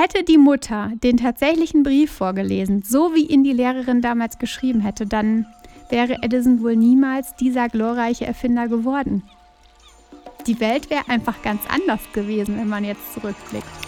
Hätte die Mutter den tatsächlichen Brief vorgelesen, so wie ihn die Lehrerin damals geschrieben hätte, dann wäre Edison wohl niemals dieser glorreiche Erfinder geworden. Die Welt wäre einfach ganz anders gewesen, wenn man jetzt zurückblickt.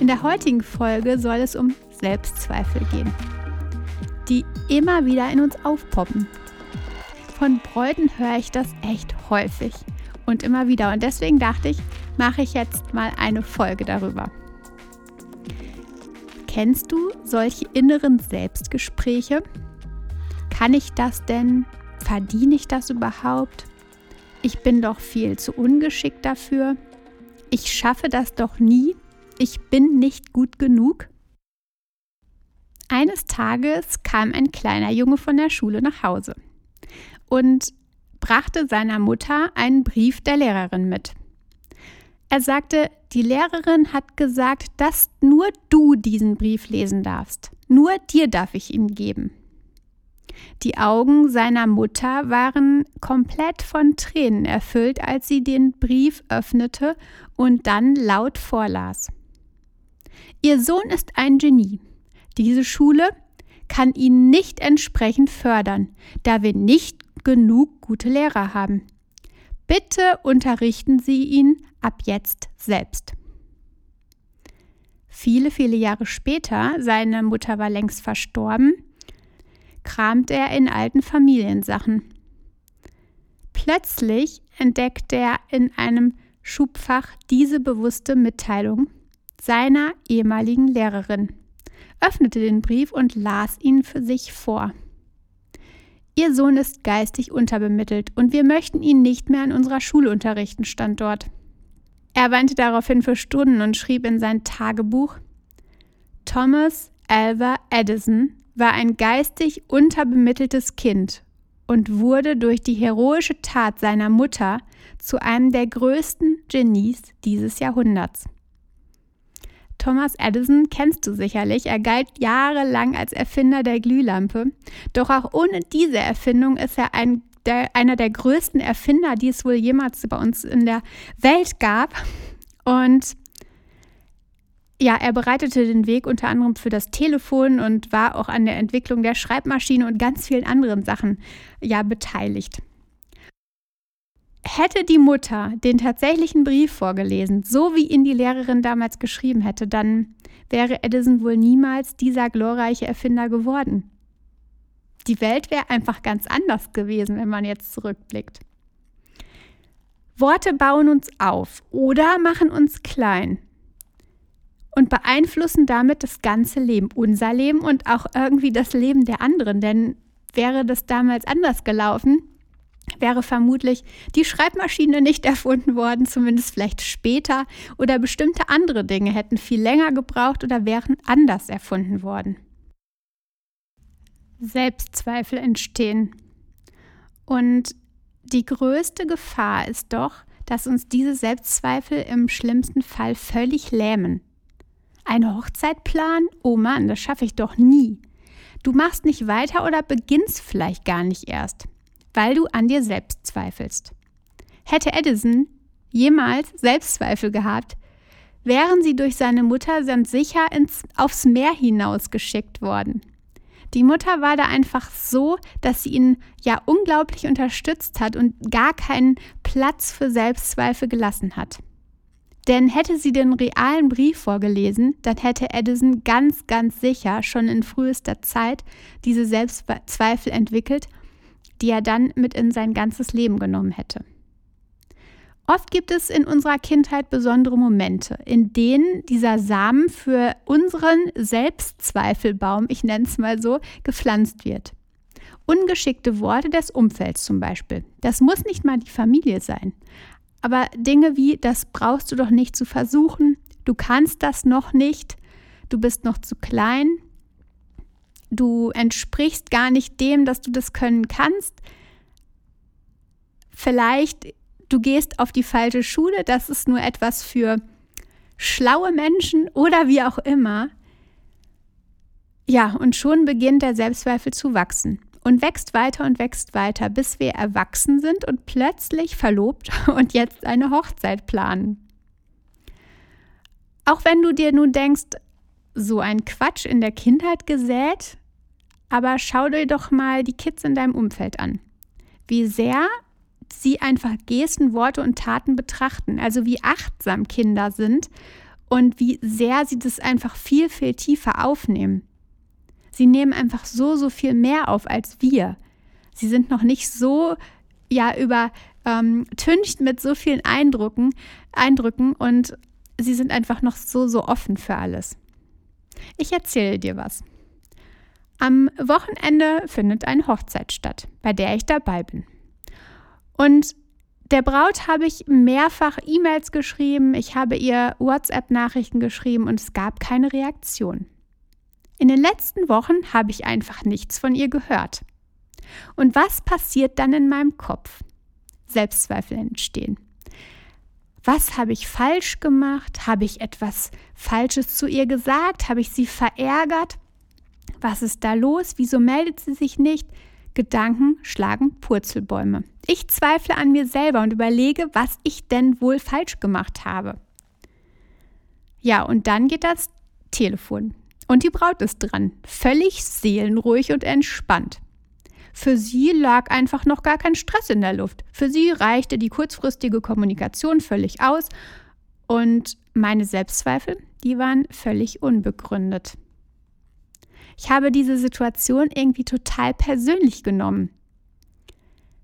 In der heutigen Folge soll es um Selbstzweifel gehen, die immer wieder in uns aufpoppen. Von Bräuten höre ich das echt häufig und immer wieder und deswegen dachte ich, mache ich jetzt mal eine Folge darüber. Kennst du solche inneren Selbstgespräche? Kann ich das denn? Verdiene ich das überhaupt? Ich bin doch viel zu ungeschickt dafür. Ich schaffe das doch nie ich bin nicht gut genug? Eines Tages kam ein kleiner Junge von der Schule nach Hause und brachte seiner Mutter einen Brief der Lehrerin mit. Er sagte, die Lehrerin hat gesagt, dass nur du diesen Brief lesen darfst. Nur dir darf ich ihn geben. Die Augen seiner Mutter waren komplett von Tränen erfüllt, als sie den Brief öffnete und dann laut vorlas. Ihr Sohn ist ein Genie. Diese Schule kann ihn nicht entsprechend fördern, da wir nicht genug gute Lehrer haben. Bitte unterrichten Sie ihn ab jetzt selbst. Viele, viele Jahre später, seine Mutter war längst verstorben, kramt er in alten Familiensachen. Plötzlich entdeckt er in einem Schubfach diese bewusste Mitteilung seiner ehemaligen Lehrerin, öffnete den Brief und las ihn für sich vor. Ihr Sohn ist geistig unterbemittelt und wir möchten ihn nicht mehr in unserer Schule unterrichten, stand dort. Er weinte daraufhin für Stunden und schrieb in sein Tagebuch Thomas Alva Edison war ein geistig unterbemitteltes Kind und wurde durch die heroische Tat seiner Mutter zu einem der größten Genies dieses Jahrhunderts. Thomas Edison kennst du sicherlich. Er galt jahrelang als Erfinder der Glühlampe. Doch auch ohne diese Erfindung ist er ein, der, einer der größten Erfinder, die es wohl jemals bei uns in der Welt gab. Und ja, er bereitete den Weg unter anderem für das Telefon und war auch an der Entwicklung der Schreibmaschine und ganz vielen anderen Sachen ja beteiligt. Hätte die Mutter den tatsächlichen Brief vorgelesen, so wie ihn die Lehrerin damals geschrieben hätte, dann wäre Edison wohl niemals dieser glorreiche Erfinder geworden. Die Welt wäre einfach ganz anders gewesen, wenn man jetzt zurückblickt. Worte bauen uns auf oder machen uns klein und beeinflussen damit das ganze Leben, unser Leben und auch irgendwie das Leben der anderen. Denn wäre das damals anders gelaufen, wäre vermutlich die Schreibmaschine nicht erfunden worden, zumindest vielleicht später, oder bestimmte andere Dinge hätten viel länger gebraucht oder wären anders erfunden worden. Selbstzweifel entstehen. Und die größte Gefahr ist doch, dass uns diese Selbstzweifel im schlimmsten Fall völlig lähmen. Eine Hochzeit planen? Oh Mann, das schaffe ich doch nie. Du machst nicht weiter oder beginnst vielleicht gar nicht erst weil du an dir selbst zweifelst. Hätte Edison jemals Selbstzweifel gehabt, wären sie durch seine Mutter ganz sicher ins, aufs Meer hinausgeschickt worden. Die Mutter war da einfach so, dass sie ihn ja unglaublich unterstützt hat und gar keinen Platz für Selbstzweifel gelassen hat. Denn hätte sie den realen Brief vorgelesen, dann hätte Edison ganz, ganz sicher schon in frühester Zeit diese Selbstzweifel entwickelt die er dann mit in sein ganzes Leben genommen hätte. Oft gibt es in unserer Kindheit besondere Momente, in denen dieser Samen für unseren Selbstzweifelbaum, ich nenne es mal so, gepflanzt wird. Ungeschickte Worte des Umfelds zum Beispiel. Das muss nicht mal die Familie sein. Aber Dinge wie, das brauchst du doch nicht zu versuchen, du kannst das noch nicht, du bist noch zu klein, du entsprichst gar nicht dem, dass du das können kannst. Vielleicht du gehst auf die falsche Schule, das ist nur etwas für schlaue Menschen oder wie auch immer. Ja, und schon beginnt der Selbstzweifel zu wachsen und wächst weiter und wächst weiter, bis wir erwachsen sind und plötzlich verlobt und jetzt eine Hochzeit planen. Auch wenn du dir nun denkst, so ein Quatsch in der Kindheit gesät, aber schau dir doch mal die Kids in deinem Umfeld an. Wie sehr sie einfach Gesten, Worte und Taten betrachten, also wie achtsam Kinder sind und wie sehr sie das einfach viel, viel tiefer aufnehmen. Sie nehmen einfach so, so viel mehr auf als wir. Sie sind noch nicht so ja übertüncht ähm, mit so vielen Eindrücken, Eindrücken und sie sind einfach noch so, so offen für alles. Ich erzähle dir was. Am Wochenende findet eine Hochzeit statt, bei der ich dabei bin. Und der Braut habe ich mehrfach E-Mails geschrieben, ich habe ihr WhatsApp-Nachrichten geschrieben und es gab keine Reaktion. In den letzten Wochen habe ich einfach nichts von ihr gehört. Und was passiert dann in meinem Kopf? Selbstzweifel entstehen. Was habe ich falsch gemacht? Habe ich etwas Falsches zu ihr gesagt? Habe ich sie verärgert? Was ist da los? Wieso meldet sie sich nicht? Gedanken schlagen Purzelbäume. Ich zweifle an mir selber und überlege, was ich denn wohl falsch gemacht habe. Ja, und dann geht das Telefon. Und die Braut ist dran, völlig seelenruhig und entspannt. Für sie lag einfach noch gar kein Stress in der Luft. Für sie reichte die kurzfristige Kommunikation völlig aus und meine Selbstzweifel, die waren völlig unbegründet. Ich habe diese Situation irgendwie total persönlich genommen.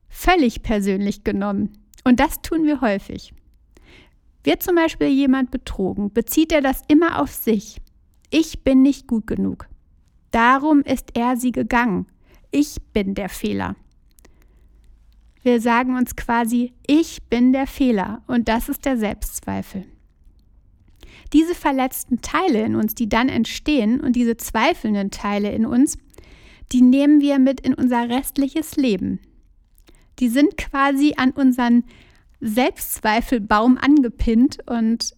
Völlig persönlich genommen. Und das tun wir häufig. Wird zum Beispiel jemand betrogen, bezieht er das immer auf sich. Ich bin nicht gut genug. Darum ist er sie gegangen. Ich bin der Fehler. Wir sagen uns quasi, ich bin der Fehler und das ist der Selbstzweifel. Diese verletzten Teile in uns, die dann entstehen und diese zweifelnden Teile in uns, die nehmen wir mit in unser restliches Leben. Die sind quasi an unseren Selbstzweifelbaum angepinnt und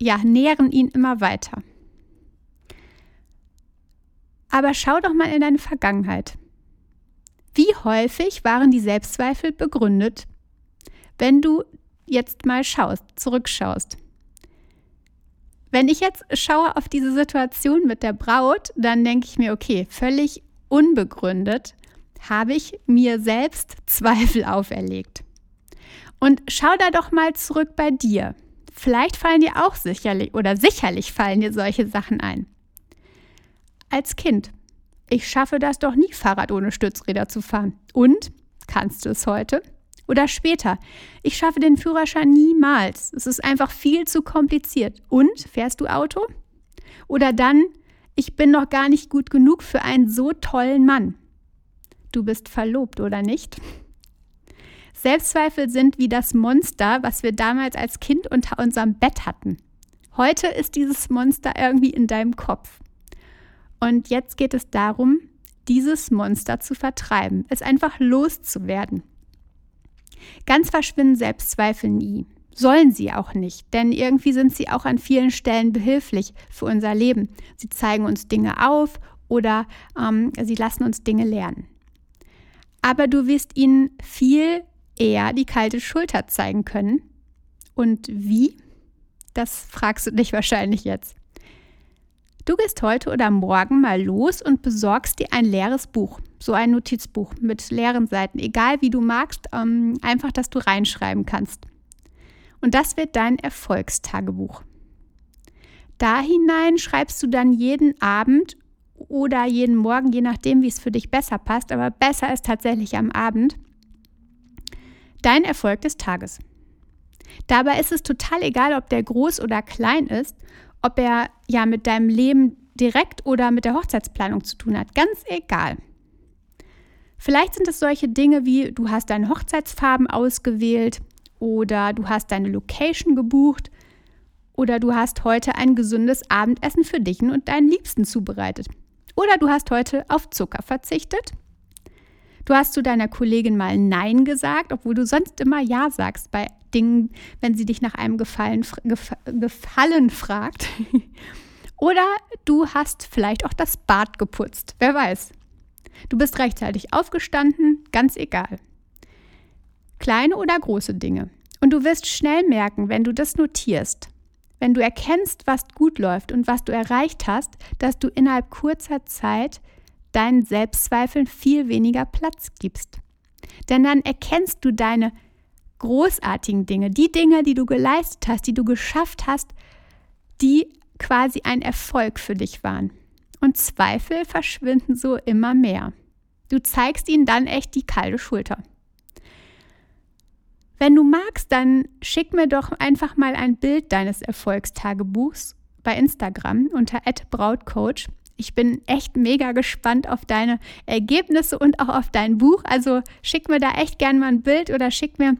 ja, nähren ihn immer weiter. Aber schau doch mal in deine Vergangenheit. Wie häufig waren die Selbstzweifel begründet, wenn du jetzt mal schaust, zurückschaust? Wenn ich jetzt schaue auf diese Situation mit der Braut, dann denke ich mir, okay, völlig unbegründet habe ich mir selbst Zweifel auferlegt. Und schau da doch mal zurück bei dir. Vielleicht fallen dir auch sicherlich oder sicherlich fallen dir solche Sachen ein. Als Kind. Ich schaffe das doch nie, Fahrrad ohne Stützräder zu fahren. Und? Kannst du es heute? Oder später. Ich schaffe den Führerschein niemals. Es ist einfach viel zu kompliziert. Und fährst du Auto? Oder dann, ich bin noch gar nicht gut genug für einen so tollen Mann. Du bist verlobt, oder nicht? Selbstzweifel sind wie das Monster, was wir damals als Kind unter unserem Bett hatten. Heute ist dieses Monster irgendwie in deinem Kopf. Und jetzt geht es darum, dieses Monster zu vertreiben, es einfach loszuwerden. Ganz verschwinden Selbstzweifel nie. Sollen sie auch nicht, denn irgendwie sind sie auch an vielen Stellen behilflich für unser Leben. Sie zeigen uns Dinge auf oder ähm, sie lassen uns Dinge lernen. Aber du wirst ihnen viel eher die kalte Schulter zeigen können. Und wie? Das fragst du dich wahrscheinlich jetzt. Du gehst heute oder morgen mal los und besorgst dir ein leeres Buch, so ein Notizbuch mit leeren Seiten, egal wie du magst, ähm, einfach, dass du reinschreiben kannst. Und das wird dein Erfolgstagebuch. Da hinein schreibst du dann jeden Abend oder jeden Morgen, je nachdem, wie es für dich besser passt, aber besser ist tatsächlich am Abend, dein Erfolg des Tages. Dabei ist es total egal, ob der groß oder klein ist, ob er ja mit deinem Leben direkt oder mit der Hochzeitsplanung zu tun hat. Ganz egal. Vielleicht sind es solche Dinge wie, du hast deine Hochzeitsfarben ausgewählt oder du hast deine Location gebucht oder du hast heute ein gesundes Abendessen für dich und deinen Liebsten zubereitet. Oder du hast heute auf Zucker verzichtet. Du hast zu deiner Kollegin mal Nein gesagt, obwohl du sonst immer Ja sagst bei Dingen, wenn sie dich nach einem Gefallen, Gefallen fragt. Oder du hast vielleicht auch das Bad geputzt. Wer weiß. Du bist rechtzeitig aufgestanden, ganz egal. Kleine oder große Dinge. Und du wirst schnell merken, wenn du das notierst, wenn du erkennst, was gut läuft und was du erreicht hast, dass du innerhalb kurzer Zeit deinen Selbstzweifeln viel weniger Platz gibst. Denn dann erkennst du deine großartigen Dinge, die Dinge, die du geleistet hast, die du geschafft hast, die quasi ein Erfolg für dich waren. Und Zweifel verschwinden so immer mehr. Du zeigst ihnen dann echt die kalte Schulter. Wenn du magst, dann schick mir doch einfach mal ein Bild deines Erfolgstagebuchs bei Instagram unter @brautcoach. Ich bin echt mega gespannt auf deine Ergebnisse und auch auf dein Buch. Also schick mir da echt gerne mal ein Bild oder schick mir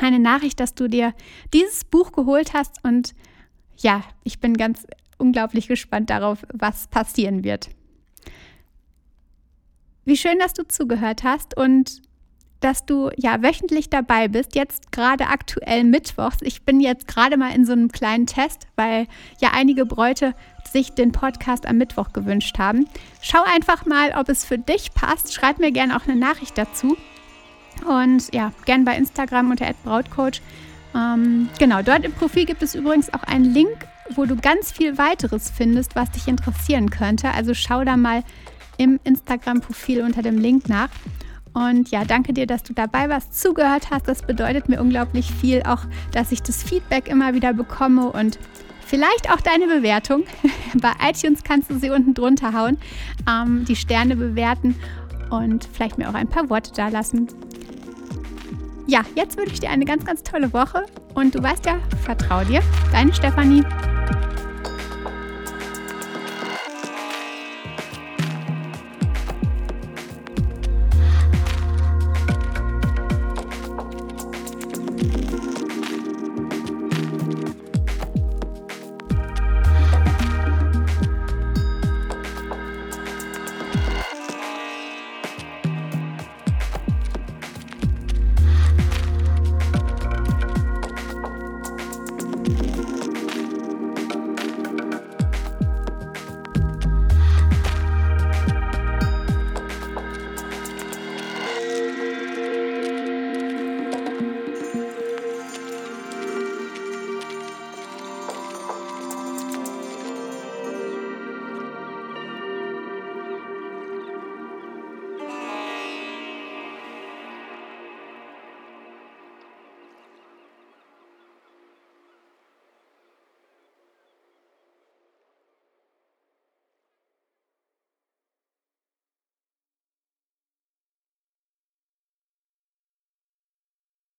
eine Nachricht, dass du dir dieses Buch geholt hast. Und ja, ich bin ganz unglaublich gespannt darauf, was passieren wird. Wie schön, dass du zugehört hast und dass du ja wöchentlich dabei bist, jetzt gerade aktuell mittwochs. Ich bin jetzt gerade mal in so einem kleinen Test, weil ja einige Bräute sich den Podcast am Mittwoch gewünscht haben. Schau einfach mal, ob es für dich passt. Schreib mir gerne auch eine Nachricht dazu. Und ja, gern bei Instagram unter @brautcoach. Ähm, genau, dort im Profil gibt es übrigens auch einen Link, wo du ganz viel weiteres findest, was dich interessieren könnte. Also schau da mal im Instagram-Profil unter dem Link nach. Und ja, danke dir, dass du dabei warst, zugehört hast. Das bedeutet mir unglaublich viel, auch dass ich das Feedback immer wieder bekomme und vielleicht auch deine Bewertung. Bei iTunes kannst du sie unten drunter hauen, ähm, die Sterne bewerten und vielleicht mir auch ein paar Worte da lassen. Ja, jetzt wünsche ich dir eine ganz, ganz tolle Woche und du weißt ja, vertrau dir, deine Stefanie.